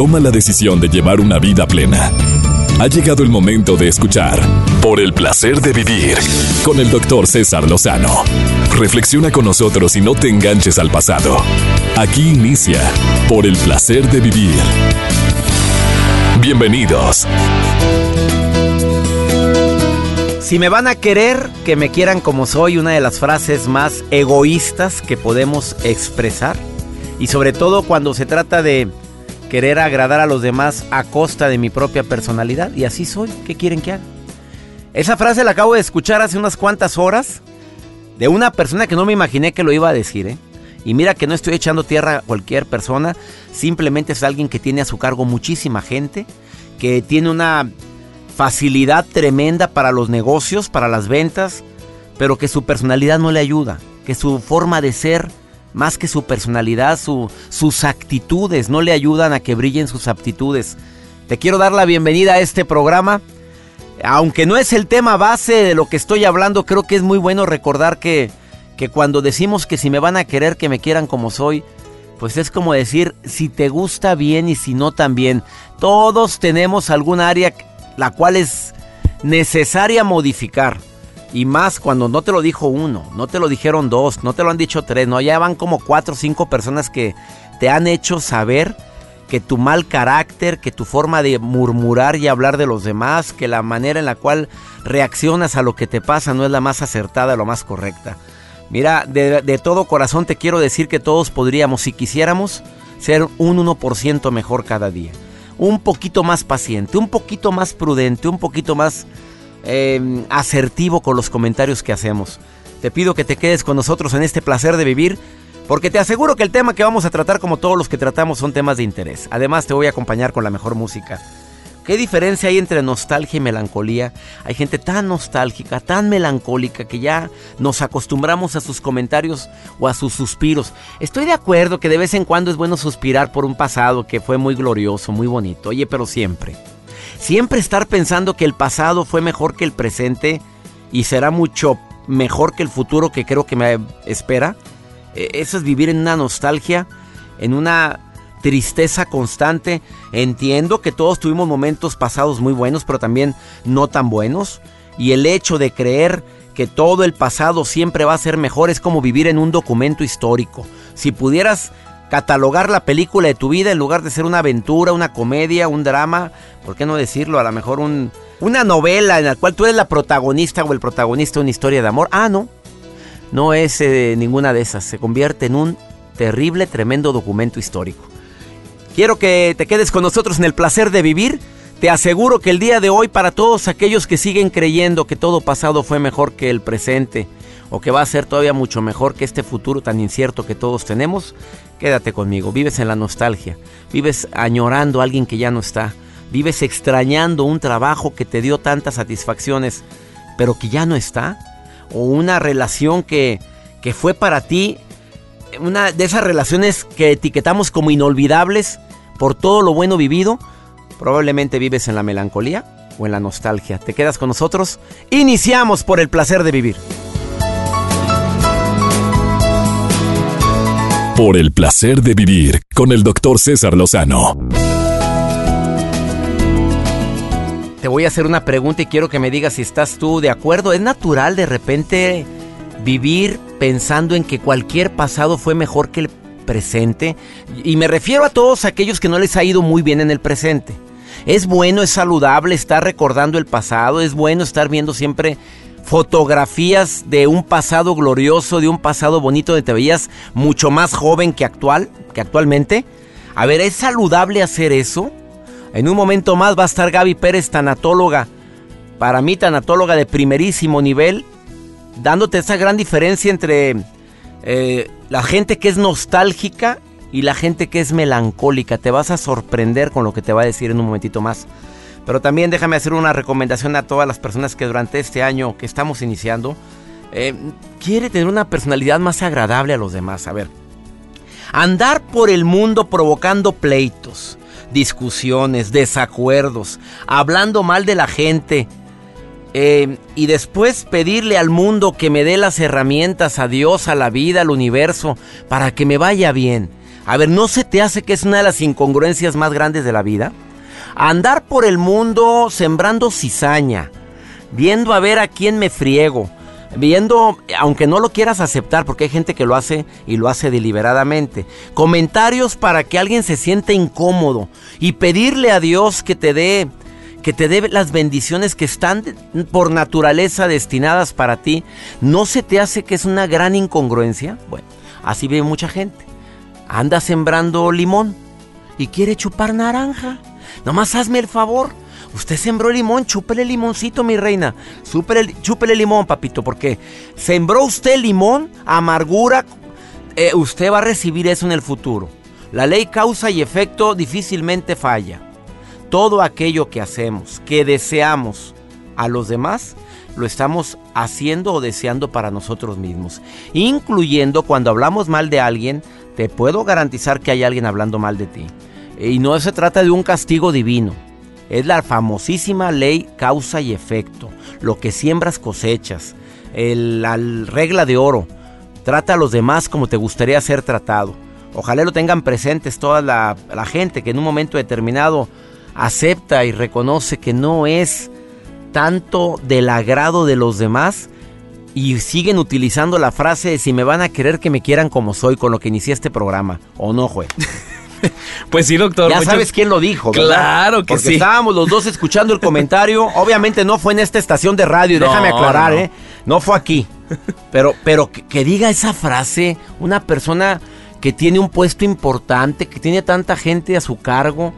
toma la decisión de llevar una vida plena. Ha llegado el momento de escuchar Por el placer de vivir con el doctor César Lozano. Reflexiona con nosotros y no te enganches al pasado. Aquí inicia Por el placer de vivir. Bienvenidos. Si me van a querer, que me quieran como soy, una de las frases más egoístas que podemos expresar. Y sobre todo cuando se trata de querer agradar a los demás a costa de mi propia personalidad. Y así soy. ¿Qué quieren que haga? Esa frase la acabo de escuchar hace unas cuantas horas de una persona que no me imaginé que lo iba a decir, ¿eh? Y mira que no estoy echando tierra a cualquier persona, simplemente es alguien que tiene a su cargo muchísima gente, que tiene una facilidad tremenda para los negocios, para las ventas, pero que su personalidad no le ayuda, que su forma de ser más que su personalidad, sus actitudes no le ayudan a que brillen sus aptitudes. Te quiero dar la bienvenida a este programa. Aunque no es el tema base de lo que estoy hablando, creo que es muy bueno recordar que, que cuando decimos que si me van a querer, que me quieran como soy, pues es como decir si te gusta bien y si no también. Todos tenemos algún área la cual es necesaria modificar. Y más cuando no te lo dijo uno, no te lo dijeron dos, no te lo han dicho tres, no, ya van como cuatro o cinco personas que te han hecho saber que tu mal carácter, que tu forma de murmurar y hablar de los demás, que la manera en la cual reaccionas a lo que te pasa no es la más acertada, lo más correcta. Mira, de, de todo corazón te quiero decir que todos podríamos, si quisiéramos, ser un 1% mejor cada día. Un poquito más paciente, un poquito más prudente, un poquito más Em, asertivo con los comentarios que hacemos. Te pido que te quedes con nosotros en este placer de vivir, porque te aseguro que el tema que vamos a tratar, como todos los que tratamos, son temas de interés. Además, te voy a acompañar con la mejor música. ¿Qué diferencia hay entre nostalgia y melancolía? Hay gente tan nostálgica, tan melancólica, que ya nos acostumbramos a sus comentarios o a sus suspiros. Estoy de acuerdo que de vez en cuando es bueno suspirar por un pasado que fue muy glorioso, muy bonito. Oye, pero siempre Siempre estar pensando que el pasado fue mejor que el presente y será mucho mejor que el futuro que creo que me espera. E, eso es vivir en una nostalgia, en una tristeza constante. Entiendo que todos tuvimos momentos pasados muy buenos, pero también no tan buenos. Y el hecho de creer que todo el pasado siempre va a ser mejor es como vivir en un documento histórico. Si pudieras catalogar la película de tu vida en lugar de ser una aventura, una comedia, un drama, ¿por qué no decirlo? A lo mejor un, una novela en la cual tú eres la protagonista o el protagonista de una historia de amor. Ah, no, no es eh, ninguna de esas. Se convierte en un terrible, tremendo documento histórico. Quiero que te quedes con nosotros en el placer de vivir. Te aseguro que el día de hoy para todos aquellos que siguen creyendo que todo pasado fue mejor que el presente, o que va a ser todavía mucho mejor que este futuro tan incierto que todos tenemos, quédate conmigo. Vives en la nostalgia, vives añorando a alguien que ya no está, vives extrañando un trabajo que te dio tantas satisfacciones, pero que ya no está, o una relación que, que fue para ti, una de esas relaciones que etiquetamos como inolvidables por todo lo bueno vivido, probablemente vives en la melancolía o en la nostalgia. ¿Te quedas con nosotros? Iniciamos por el placer de vivir. Por el placer de vivir con el doctor César Lozano. Te voy a hacer una pregunta y quiero que me digas si estás tú de acuerdo. ¿Es natural de repente vivir pensando en que cualquier pasado fue mejor que el presente? Y me refiero a todos aquellos que no les ha ido muy bien en el presente. Es bueno, es saludable estar recordando el pasado, es bueno estar viendo siempre fotografías de un pasado glorioso, de un pasado bonito donde te veías mucho más joven que actual, que actualmente. A ver, ¿es saludable hacer eso? En un momento más va a estar Gaby Pérez, tanatóloga, para mí tanatóloga de primerísimo nivel, dándote esa gran diferencia entre eh, la gente que es nostálgica y la gente que es melancólica. Te vas a sorprender con lo que te va a decir en un momentito más. Pero también déjame hacer una recomendación a todas las personas que durante este año que estamos iniciando, eh, quiere tener una personalidad más agradable a los demás. A ver, andar por el mundo provocando pleitos, discusiones, desacuerdos, hablando mal de la gente, eh, y después pedirle al mundo que me dé las herramientas a Dios, a la vida, al universo, para que me vaya bien. A ver, ¿no se te hace que es una de las incongruencias más grandes de la vida? Andar por el mundo sembrando cizaña, viendo a ver a quién me friego, viendo, aunque no lo quieras aceptar, porque hay gente que lo hace y lo hace deliberadamente, comentarios para que alguien se sienta incómodo y pedirle a Dios que te dé que te dé las bendiciones que están por naturaleza destinadas para ti, ¿no se te hace que es una gran incongruencia? Bueno, así ve mucha gente. Anda sembrando limón y quiere chupar naranja. Nomás hazme el favor. Usted sembró limón, chúpele limoncito, mi reina. Chúpele, chúpele limón, papito, porque sembró usted limón, amargura. Eh, usted va a recibir eso en el futuro. La ley causa y efecto difícilmente falla. Todo aquello que hacemos, que deseamos a los demás, lo estamos haciendo o deseando para nosotros mismos. Incluyendo cuando hablamos mal de alguien, te puedo garantizar que hay alguien hablando mal de ti. Y no se trata de un castigo divino. Es la famosísima ley causa y efecto. Lo que siembras cosechas. la regla de oro. Trata a los demás como te gustaría ser tratado. Ojalá lo tengan presentes toda la, la gente que en un momento determinado acepta y reconoce que no es tanto del agrado de los demás y siguen utilizando la frase de si me van a querer que me quieran como soy con lo que inicié este programa. ¿O no, juez? Pues sí, doctor. Ya sabes quién lo dijo, ¿verdad? Claro que Porque Estábamos los dos escuchando el comentario. Obviamente no fue en esta estación de radio, déjame aclarar, ¿eh? No fue aquí. Pero, pero que, diga esa frase una persona que tiene un puesto importante, que tiene tanta gente a su cargo.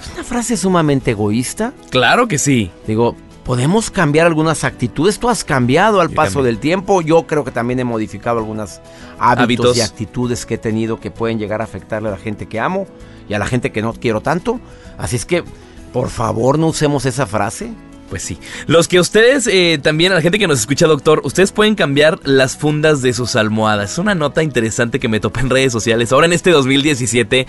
¿Es una frase sumamente egoísta? Claro que sí. Digo, podemos cambiar algunas actitudes. Tú has cambiado al paso del tiempo. Yo creo que también he modificado algunos hábitos, y actitudes que he tenido que pueden llegar a afectarle a la gente que amo y a la gente que no quiero tanto. Así es que, por favor, no usemos esa frase. Pues sí. Los que ustedes, eh, también a la gente que nos escucha, doctor, ustedes pueden cambiar las fundas de sus almohadas. Es una nota interesante que me topé en redes sociales. Ahora en este 2017,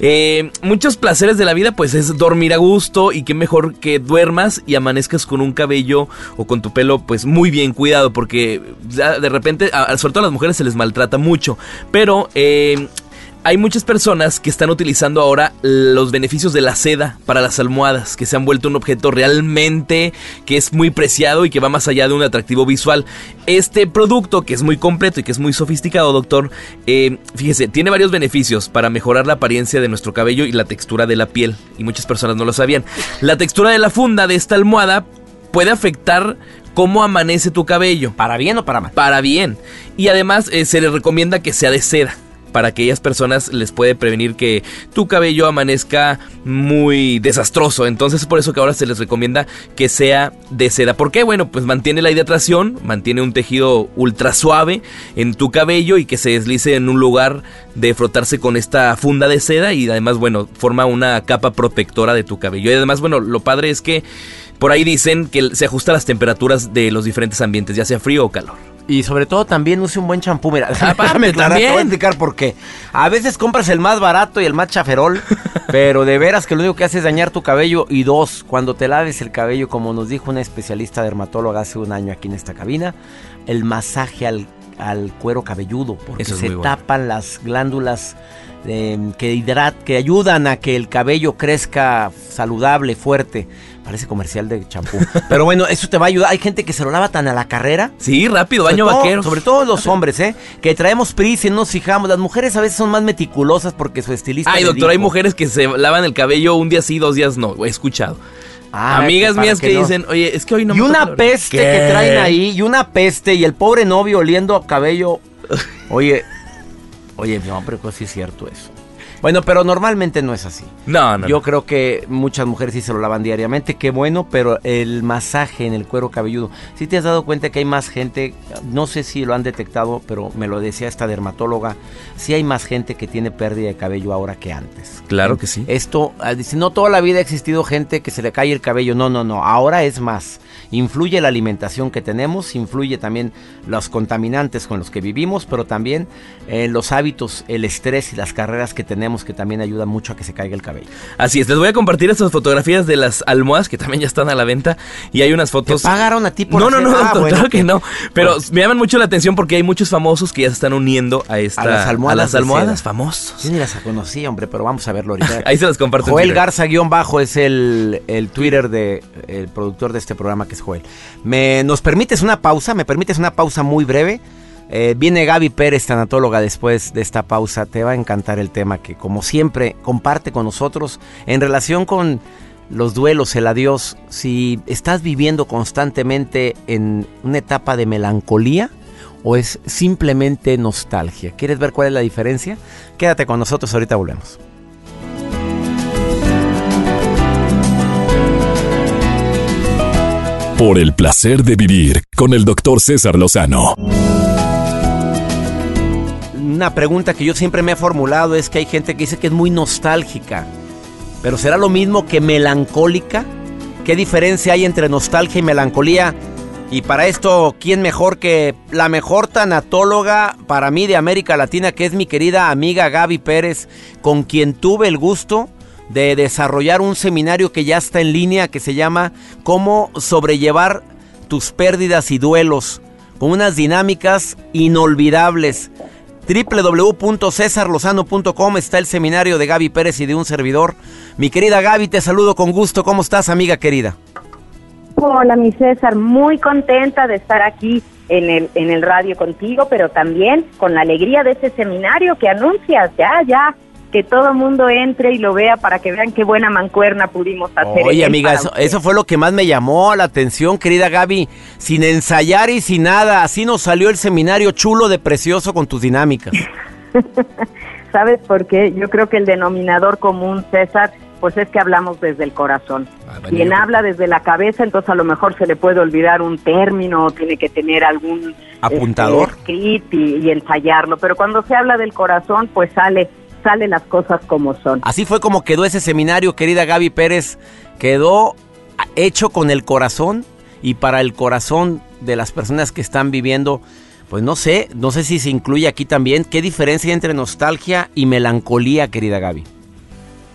eh, muchos placeres de la vida, pues es dormir a gusto y qué mejor que duermas y amanezcas con un cabello o con tu pelo, pues muy bien cuidado, porque de repente, sobre todo a las mujeres se les maltrata mucho. Pero eh, hay muchas personas que están utilizando ahora los beneficios de la seda para las almohadas, que se han vuelto un objeto realmente que es muy preciado y que va más allá de un atractivo visual. Este producto, que es muy completo y que es muy sofisticado, doctor, eh, fíjese, tiene varios beneficios para mejorar la apariencia de nuestro cabello y la textura de la piel. Y muchas personas no lo sabían. La textura de la funda de esta almohada puede afectar cómo amanece tu cabello. ¿Para bien o para mal? Para bien. Y además eh, se le recomienda que sea de seda para aquellas personas les puede prevenir que tu cabello amanezca muy desastroso. Entonces es por eso que ahora se les recomienda que sea de seda. ¿Por qué? Bueno, pues mantiene la hidratación, mantiene un tejido ultra suave en tu cabello y que se deslice en un lugar de frotarse con esta funda de seda y además, bueno, forma una capa protectora de tu cabello. Y además, bueno, lo padre es que por ahí dicen que se ajusta a las temperaturas de los diferentes ambientes, ya sea frío o calor. Y sobre todo también use un buen champú. Mira, Aparte, también. Te voy a explicar por qué. A veces compras el más barato y el más chaferol, pero de veras que lo único que hace es dañar tu cabello. Y dos, cuando te laves el cabello, como nos dijo una especialista dermatóloga hace un año aquí en esta cabina, el masaje al, cuero cabelludo, porque se tapan las glándulas eh, que hidrat, que ayudan a que el cabello crezca saludable, fuerte. Parece comercial de champú. Pero bueno, eso te va a ayudar. Hay gente que se lo lava tan a la carrera. Sí, rápido, baño vaquero. Sobre todo los hombres, ¿eh? Que traemos prisa y no nos fijamos. Las mujeres a veces son más meticulosas porque su estilista. Ay, doctor, hay mujeres que se lavan el cabello un día sí, dos días no. He escuchado. Ah, Amigas mías que, dicen, oye, es que hoy no Y una peste que traen ahí, y una peste, y el pobre novio oliendo a cabello. Oye, oye, no, pero sí es cierto eso. Bueno, pero normalmente no es así. No, no. Yo creo que muchas mujeres sí se lo lavan diariamente, qué bueno, pero el masaje en el cuero cabelludo, si te has dado cuenta que hay más gente, no sé si lo han detectado, pero me lo decía esta dermatóloga, sí hay más gente que tiene pérdida de cabello ahora que antes. Claro que sí. Esto, ah, dice, no toda la vida ha existido gente que se le cae el cabello, no, no, no, ahora es más. Influye la alimentación que tenemos, influye también los contaminantes con los que vivimos, pero también eh, los hábitos, el estrés y las carreras que tenemos sabemos que también ayuda mucho a que se caiga el cabello. Así es, les voy a compartir estas fotografías de las almohadas que también ya están a la venta y hay unas fotos. ¿Te pagaron a ti por No, no, hacer- no, Ah, doctor, bueno. claro que no. Pero me llaman mucho la atención porque hay muchos famosos que ya se están uniendo a esta A las almohadas a las de almohadas famosos. Yo ni las conocí, hombre, pero vamos a verlo ahorita. Ahí se las comparto. Joel Twitter. Garza guion bajo es el, el Twitter de el productor de este programa que es Joel. Me, ¿Nos permites una pausa? ¿Me permites una pausa muy breve? Eh, viene Gaby Pérez, tanatóloga, después de esta pausa. Te va a encantar el tema que, como siempre, comparte con nosotros en relación con los duelos, el adiós. Si estás viviendo constantemente en una etapa de melancolía o es simplemente nostalgia. ¿Quieres ver cuál es la diferencia? Quédate con nosotros, ahorita volvemos. Por el placer de vivir con el doctor César Lozano. Pregunta que yo siempre me he formulado es que hay gente que dice que es muy nostálgica, pero ¿será lo mismo que melancólica? ¿Qué diferencia hay entre nostalgia y melancolía? Y para esto, ¿quién mejor que la mejor tanatóloga para mí de América Latina, que es mi querida amiga Gaby Pérez, con quien tuve el gusto de desarrollar un seminario que ya está en línea, que se llama Cómo sobrellevar tus pérdidas y duelos, con unas dinámicas inolvidables www.cesarlozano.com está el seminario de Gaby Pérez y de un servidor. Mi querida Gaby, te saludo con gusto. ¿Cómo estás, amiga querida? Hola, mi César, muy contenta de estar aquí en el, en el radio contigo, pero también con la alegría de ese seminario que anuncias, ya, ya, que todo el mundo entre y lo vea para que vean qué buena mancuerna pudimos hacer. Oye, amiga, eso, fue lo que más me llamó la atención, querida Gaby. Sin ensayar y sin nada, así nos salió el seminario chulo de precioso con tus dinámicas. ¿Sabes por qué? Yo creo que el denominador común, César, pues es que hablamos desde el corazón. Ah, Quien habla desde la cabeza, entonces a lo mejor se le puede olvidar un término, o tiene que tener algún Apuntador. este, y, y ensayarlo. Pero cuando se habla del corazón, pues sale, sale las cosas como son. Así fue como quedó ese seminario, querida Gaby Pérez. Quedó hecho con el corazón y para el corazón de las personas que están viviendo, pues no sé, no sé si se incluye aquí también. ¿Qué diferencia hay entre nostalgia y melancolía, querida Gaby?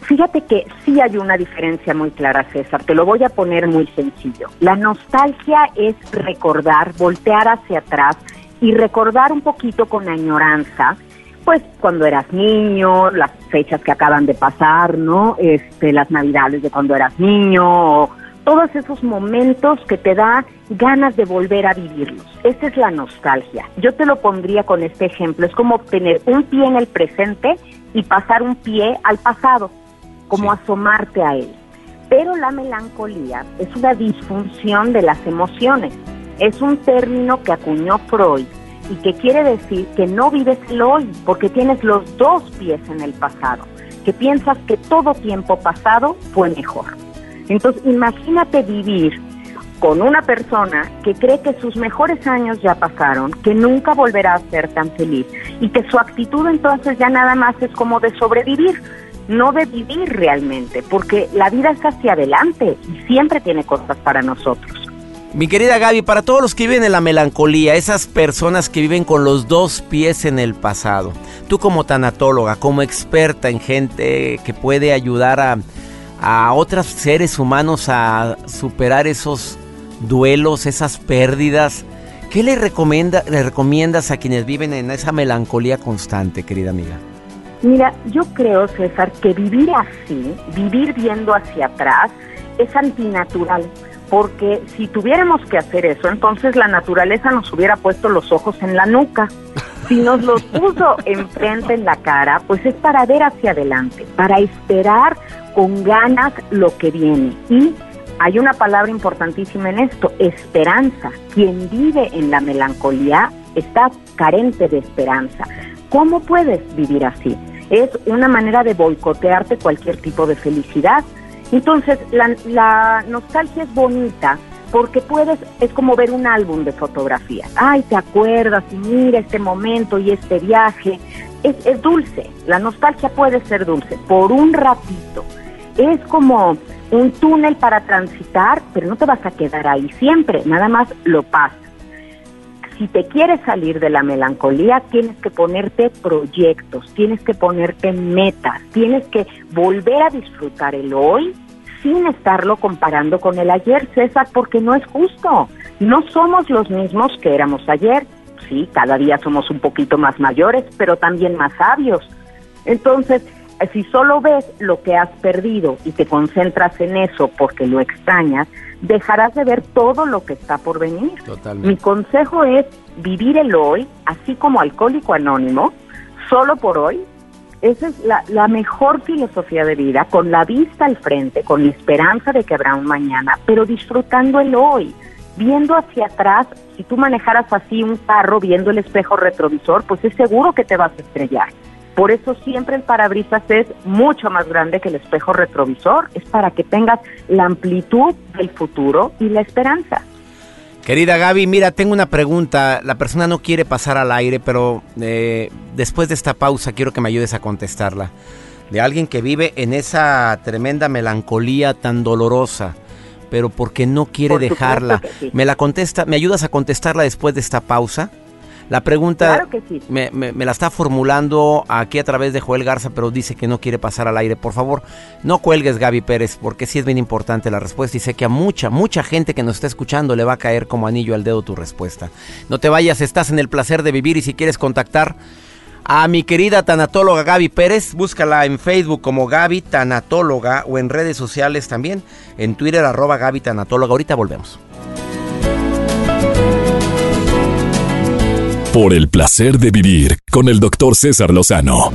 Fíjate que sí hay una diferencia muy clara, César. Te lo voy a poner muy sencillo. La nostalgia es recordar, voltear hacia atrás y recordar un poquito con añoranza, pues cuando eras niño, las fechas que acaban de pasar, ¿no? Este, las navidades de cuando eras niño, o todos esos momentos que te da ganas de volver a vivirlos. Esa es la nostalgia. Yo te lo pondría con este ejemplo. Es como tener un pie en el presente y pasar un pie al pasado, como Sí. asomarte a él. Pero la melancolía es una disfunción de las emociones. Es un término que acuñó Freud y que quiere decir que no vives el hoy, porque tienes los dos pies en el pasado, que piensas que todo tiempo pasado fue mejor. Entonces, imagínate vivir con una persona que cree que sus mejores años ya pasaron, que nunca volverá a ser tan feliz y que su actitud entonces ya nada más es como de sobrevivir, no de vivir realmente, porque la vida es hacia adelante y siempre tiene cosas para nosotros. Mi querida Gaby, para todos los que viven en la melancolía, esas personas que viven con los dos pies en el pasado, tú como tanatóloga, como experta en gente que puede ayudar a, a otros seres humanos a superar esos duelos, esas pérdidas, ¿qué le, recomienda, le recomiendas a quienes viven en esa melancolía constante, querida amiga? Mira, yo creo, César, que vivir así, vivir viendo hacia atrás, es antinatural. Porque si tuviéramos que hacer eso, entonces la naturaleza nos hubiera puesto los ojos en la nuca. Si nos los puso enfrente en la cara, pues es para ver hacia adelante, para esperar con ganas lo que viene. Y hay una palabra importantísima en esto, esperanza. Quien vive en la melancolía está carente de esperanza. ¿Cómo puedes vivir así? Es una manera de boicotearte cualquier tipo de felicidad. Entonces, la, la nostalgia es bonita porque puedes, es como ver un álbum de fotografías. Ay, te acuerdas y mira este momento y este viaje. Es, es dulce, la nostalgia puede ser dulce por un ratito. Es como un túnel para transitar, pero no te vas a quedar ahí siempre, nada más lo pasas. Si te quieres salir de la melancolía, tienes que ponerte proyectos, tienes que ponerte metas, tienes que volver a disfrutar el hoy sin estarlo comparando con el ayer, César, porque no es justo. No somos los mismos que éramos ayer. Sí, cada día somos un poquito más mayores, pero también más sabios. Entonces, si solo ves lo que has perdido y te concentras en eso porque lo extrañas, dejarás de ver todo lo que está por venir. Mi consejo es vivir el hoy, así como alcohólico anónimo, solo por hoy. Esa es la, la mejor filosofía de vida, con la vista al frente, con la esperanza de que habrá un mañana, pero disfrutando el hoy, viendo hacia atrás. Si tú manejaras así un carro viendo el espejo retrovisor, pues es seguro que te vas a estrellar. Por eso siempre el parabrisas es mucho más grande que el espejo retrovisor. Es para que tengas la amplitud del futuro y la esperanza. Querida Gaby, mira, tengo una pregunta. La persona no quiere pasar al aire, pero eh, después de esta pausa quiero que me ayudes a contestarla. De alguien que vive en esa tremenda melancolía tan dolorosa, pero porque no quiere dejarla. ¿Me la contesta? ¿Me ayudas a contestarla después de esta pausa? La pregunta me, la está formulando aquí a través de Joel Garza, pero dice que no quiere pasar al aire. Por favor, no cuelgues Gaby Pérez, porque sí es bien importante la respuesta y sé que a mucha, mucha gente que nos está escuchando le va a caer como anillo al dedo tu respuesta. No te vayas, estás en el placer de vivir y si quieres contactar a mi querida tanatóloga Gaby Pérez, búscala en Facebook como Gaby Tanatóloga o en redes sociales también, en Twitter arroba Gaby Tanatóloga. Ahorita volvemos. Por el placer de vivir con el doctor César Lozano.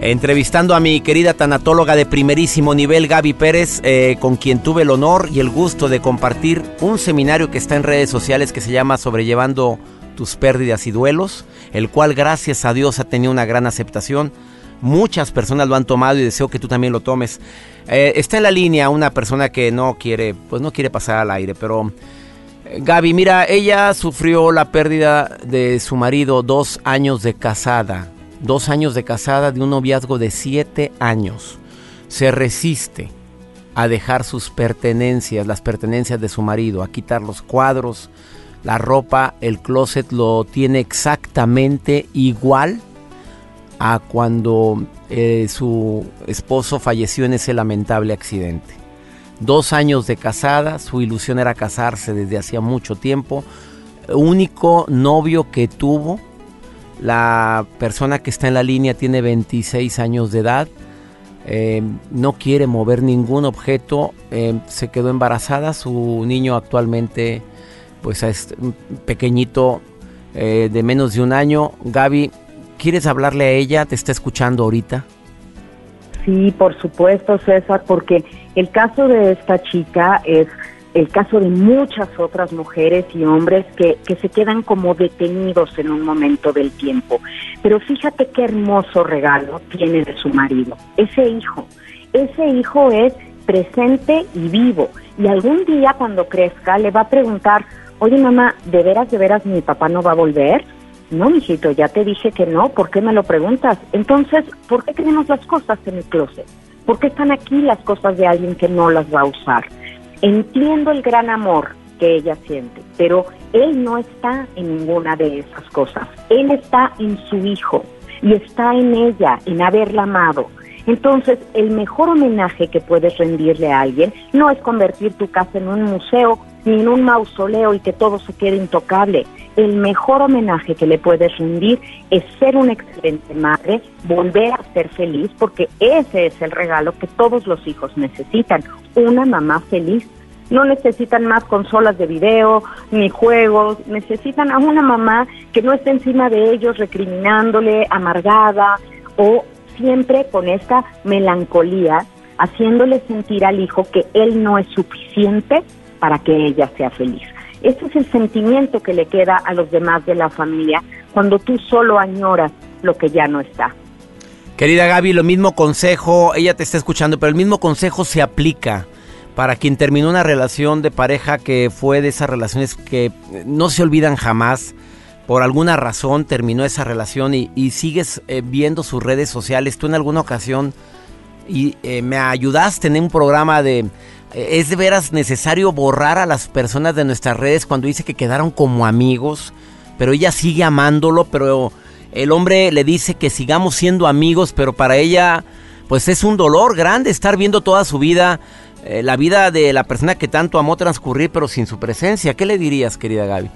Entrevistando a mi querida tanatóloga de primerísimo nivel, Gaby Pérez, eh, con quien tuve el honor y el gusto de compartir un seminario que está en redes sociales que se llama Sobrellevando tus pérdidas y duelos, el cual gracias a Dios ha tenido una gran aceptación. Muchas personas lo han tomado y deseo que tú también lo tomes. Eh, está en la línea una persona que no quiere, pues no quiere pasar al aire, pero Gaby, mira, ella sufrió la pérdida de su marido dos años de casada. Dos años de casada de un noviazgo de siete años. Se resiste a dejar sus pertenencias, las pertenencias de su marido, a quitar los cuadros, la ropa, el closet lo tiene exactamente igual a cuando eh, su esposo falleció en ese lamentable accidente. Dos años de casada, su ilusión era casarse desde hacía mucho tiempo. Único novio que tuvo, la persona que está en la línea tiene 26 años de edad. Eh, no quiere mover ningún objeto, eh, se quedó embarazada, su niño actualmente pues es pequeñito eh, de menos de un año. Gaby, ¿quieres hablarle a ella? ¿Te está escuchando ahorita? Sí, por supuesto, César, porque el caso de esta chica es el caso de muchas otras mujeres y hombres que, que se quedan como detenidos en un momento del tiempo. Pero fíjate qué hermoso regalo tiene de su marido, ese hijo. Ese hijo es presente y vivo. Y algún día cuando crezca le va a preguntar, oye mamá, ¿de veras, de veras mi papá no va a volver? No, mijito, ya te dije que no, ¿por qué me lo preguntas? Entonces, ¿por qué tenemos las cosas en el closet? ¿Por qué están aquí las cosas de alguien que no las va a usar? Entiendo el gran amor que ella siente, pero él no está en ninguna de esas cosas. Él está en su hijo y está en ella, en haberla amado. Entonces, el mejor homenaje que puedes rendirle a alguien no es convertir tu casa en un museo ni en un mausoleo y que todo se quede intocable el mejor homenaje que le puedes rendir es ser una excelente madre, volver a ser feliz, porque ese es el regalo que todos los hijos necesitan, una mamá feliz. No necesitan más consolas de video ni juegos, necesitan a una mamá que no esté encima de ellos recriminándole, amargada o siempre con esta melancolía, haciéndole sentir al hijo que él no es suficiente para que ella sea feliz. Ese es el sentimiento que le queda a los demás de la familia cuando tú solo añoras lo que ya no está. Querida Gaby, lo mismo consejo, ella te está escuchando, pero el mismo consejo se aplica para quien terminó una relación de pareja que fue de esas relaciones que no se olvidan jamás. Por alguna razón terminó esa relación y, sigues eh, viendo sus redes sociales. Tú en alguna ocasión y, eh, me ayudaste en un programa de ¿Es de veras necesario borrar a las personas de nuestras redes cuando dice que quedaron como amigos? Pero ella sigue amándolo, pero el hombre le dice que sigamos siendo amigos, pero para ella pues es un dolor grande estar viendo toda su vida, eh, la vida de la persona que tanto amó transcurrir, pero sin su presencia. ¿Qué le dirías, querida Gaby?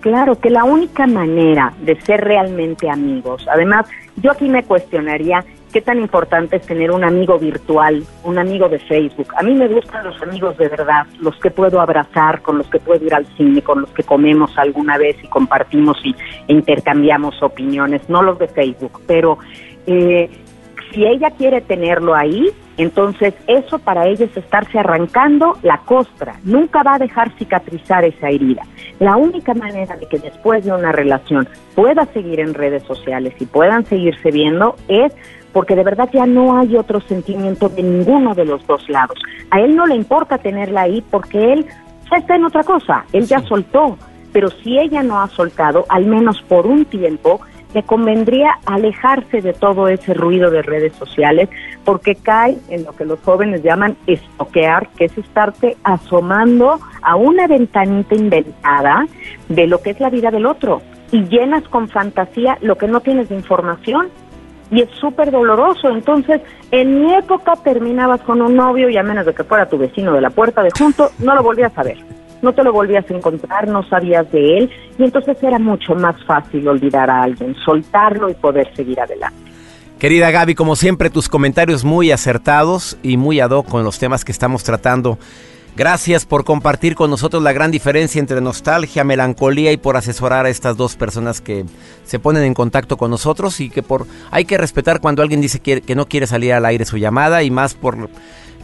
Claro, que la única manera de ser realmente amigos, además, yo aquí me cuestionaría qué tan importante es tener un amigo virtual, un amigo de Facebook. A mí me gustan los amigos de verdad, los que puedo abrazar, con los que puedo ir al cine, con los que comemos alguna vez y compartimos y intercambiamos opiniones, no los de Facebook, pero eh, si ella quiere tenerlo ahí, entonces eso para ella es estarse arrancando la costra, nunca va a dejar cicatrizar esa herida. La única manera de que después de una relación pueda seguir en redes sociales y puedan seguirse viendo es porque de verdad ya no hay otro sentimiento de ninguno de los dos lados. A él no le importa tenerla ahí porque él está en otra cosa, él ya soltó, pero si ella no ha soltado, al menos por un tiempo, le convendría alejarse de todo ese ruido de redes sociales porque cae en lo que los jóvenes llaman estoquear, que es estarte asomando a una ventanita inventada de lo que es la vida del otro y llenas con fantasía lo que no tienes de información y es súper doloroso. Entonces, en mi época terminabas con un novio y a menos de que fuera tu vecino de la puerta de junto, no lo volvías a ver. No te lo volvías a encontrar, no sabías de él y entonces era mucho más fácil olvidar a alguien, soltarlo y poder seguir adelante. Querida Gaby, como siempre, tus comentarios muy acertados y muy ad hoc con los temas que estamos tratando. Gracias por compartir con nosotros la gran diferencia entre nostalgia, melancolía y por asesorar a estas dos personas que se ponen en contacto con nosotros y que por hay que respetar cuando alguien dice que, no quiere salir al aire su llamada y más por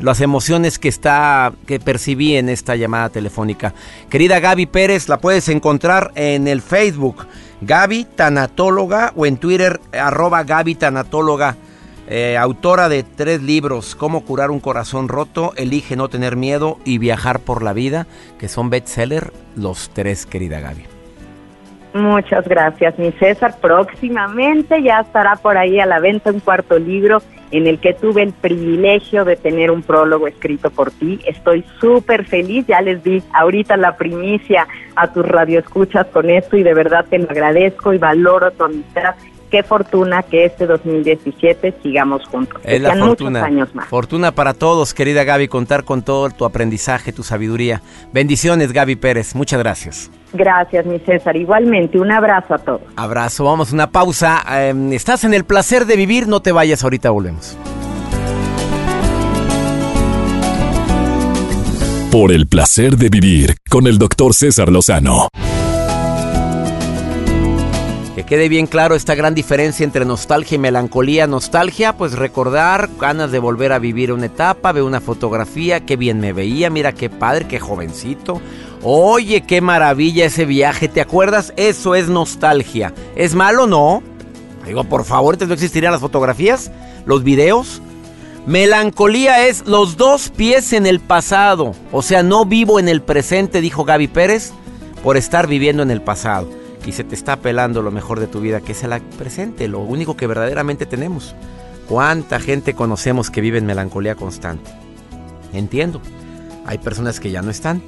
las emociones que está que percibí en esta llamada telefónica. Querida Gaby Pérez, la puedes encontrar en el Facebook Gaby Tanatóloga o en Twitter arroba Gaby Tanatóloga. Eh, autora de tres libros, Cómo curar un corazón roto, Elige no tener miedo y Viajar por la vida, que son bestseller los tres, querida Gaby. Muchas gracias, mi César. Próximamente ya estará por ahí a la venta un cuarto libro en el que tuve el privilegio de tener un prólogo escrito por ti. Estoy súper feliz, ya les di ahorita la primicia a tus radioescuchas con esto y de verdad te lo agradezco y valoro tu amistad qué fortuna que este 2017 sigamos juntos. Es la fortuna. Muchos años más. Fortuna para todos, querida Gaby, contar con todo tu aprendizaje, tu sabiduría. Bendiciones, Gaby Pérez. Muchas gracias. Gracias, mi César. Igualmente, un abrazo a todos. Abrazo. Vamos a una pausa. Em, estás en el placer de vivir. No te vayas. Ahorita volvemos. Por el placer de vivir con el doctor César Lozano quede bien claro esta gran diferencia entre nostalgia y melancolía. Nostalgia, pues recordar, ganas de volver a vivir una etapa, ver una fotografía, qué bien me veía, mira qué padre, qué jovencito. Oye, qué maravilla ese viaje, ¿te acuerdas? Eso es nostalgia. ¿Es malo? No. Digo, por favor, ¿te no existirían las fotografías? ¿Los videos? Melancolía es los dos pies en el pasado. O sea, no vivo en el presente, dijo Gaby Pérez, por estar viviendo en el pasado y se te está pelando lo mejor de tu vida, que es el presente, lo único que verdaderamente tenemos. ¿Cuánta gente conocemos que vive en melancolía constante? Entiendo, hay personas que ya no están,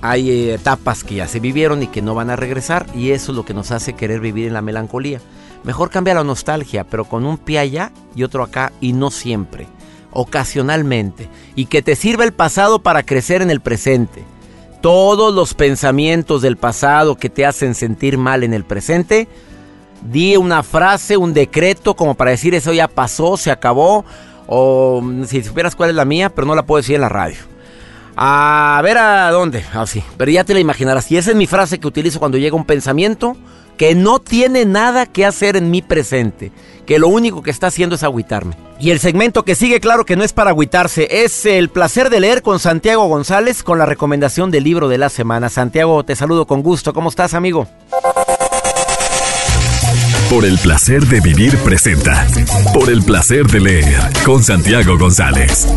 hay eh, etapas que ya se vivieron y que no van a regresar y eso es lo que nos hace querer vivir en la melancolía. Mejor cambia la nostalgia, pero con un pie allá y otro acá y no siempre, ocasionalmente, y que te sirva el pasado para crecer en el presente todos los pensamientos del pasado que te hacen sentir mal en el presente, di una frase, un decreto como para decir eso ya pasó, se acabó, o mm, si supieras cuál es la mía, pero no la puedo decir en la radio. A ver a dónde, así, ah, pero ya te la imaginarás. Y esa es mi frase que utilizo cuando llega un pensamiento que no tiene nada que hacer en mi presente, que lo único que está haciendo es agüitarme. Y el segmento que sigue, claro que no es para agüitarse, es el placer de leer con Santiago González con la recomendación del libro de la semana. Santiago, te saludo con gusto. ¿Cómo estás, amigo? Por el placer de vivir presenta. Por el placer de leer con Santiago González.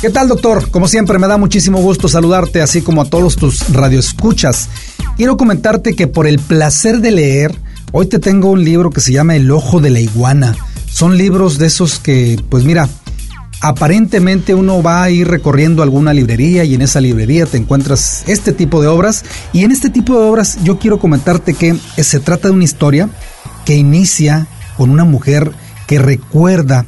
¿Qué tal, doctor? Como siempre, me da muchísimo gusto saludarte, así como a todos tus radioescuchas. Quiero comentarte que por el placer de leer, hoy te tengo un libro que se llama El ojo de la iguana. Son libros de esos que, pues mira, aparentemente uno va a ir recorriendo alguna librería y en esa librería te encuentras este tipo de obras. Y en este tipo de obras yo quiero comentarte que se trata de una historia que inicia con una mujer que recuerda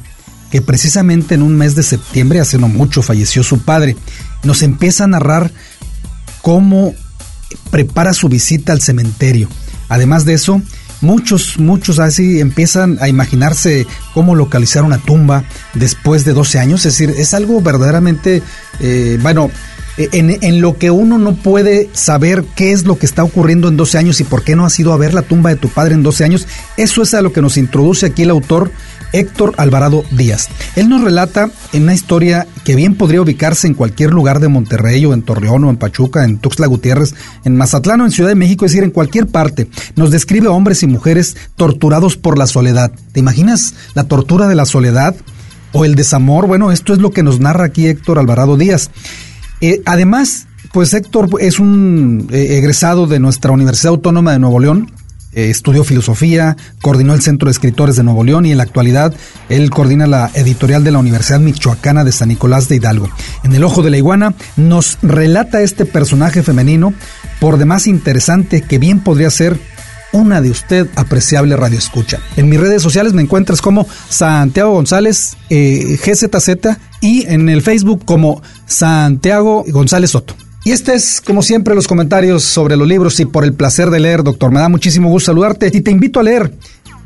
que precisamente en un mes de septiembre, hace no mucho, falleció su padre. Nos empieza a narrar cómo prepara su visita al cementerio. Además de eso, muchos, muchos así empiezan a imaginarse cómo localizar una tumba después de 12 años. Es decir, es algo verdaderamente, eh, bueno, en, en, lo que uno no puede saber qué es lo que está ocurriendo en 12 años y por qué no has ido a ver la tumba de tu padre en 12 años, eso es a lo que nos introduce aquí el autor Héctor Alvarado Díaz. Él nos relata en una historia que bien podría ubicarse en cualquier lugar de Monterrey o en Torreón o en Pachuca, en Tuxtla Gutiérrez, en Mazatlán o en Ciudad de México, es decir, en cualquier parte. Nos describe a hombres y mujeres torturados por la soledad. ¿Te imaginas la tortura de la soledad o el desamor? Bueno, esto es lo que nos narra aquí Héctor Alvarado Díaz. Eh, además, pues Héctor es un eh, egresado de nuestra Universidad Autónoma de Nuevo León, eh, estudió filosofía, coordinó el Centro de Escritores de Nuevo León y en la actualidad él coordina la editorial de la Universidad Michoacana de San Nicolás de Hidalgo. En El Ojo de la Iguana nos relata este personaje femenino, por demás interesante que bien podría ser una de usted apreciable radio escucha. En mis redes sociales me encuentras como Santiago González eh, GZZ y en el Facebook como Santiago González Soto. Y este es, como siempre, los comentarios sobre los libros y por el placer de leer, doctor. Me da muchísimo gusto saludarte y te invito a leer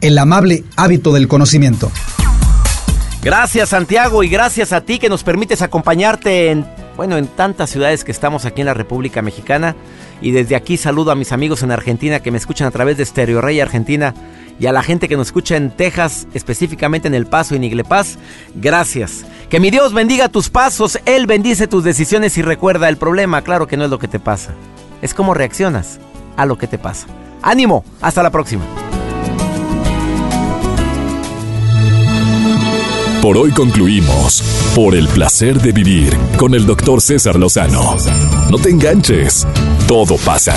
El amable hábito del conocimiento. Gracias Santiago y gracias a ti que nos permites acompañarte en, bueno, en tantas ciudades que estamos aquí en la República Mexicana. Y desde aquí saludo a mis amigos en Argentina que me escuchan a través de Stereo Rey Argentina y a la gente que nos escucha en Texas, específicamente en El Paso y en Iglepaz. Gracias. Que mi Dios bendiga tus pasos, Él bendice tus decisiones y recuerda el problema, claro que no es lo que te pasa, es cómo reaccionas a lo que te pasa. Ánimo, hasta la próxima. Por hoy concluimos por el placer de vivir con el doctor César Lozano. No te enganches, todo pasa.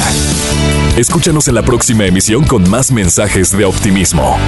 Escúchanos en la próxima emisión con más mensajes de optimismo.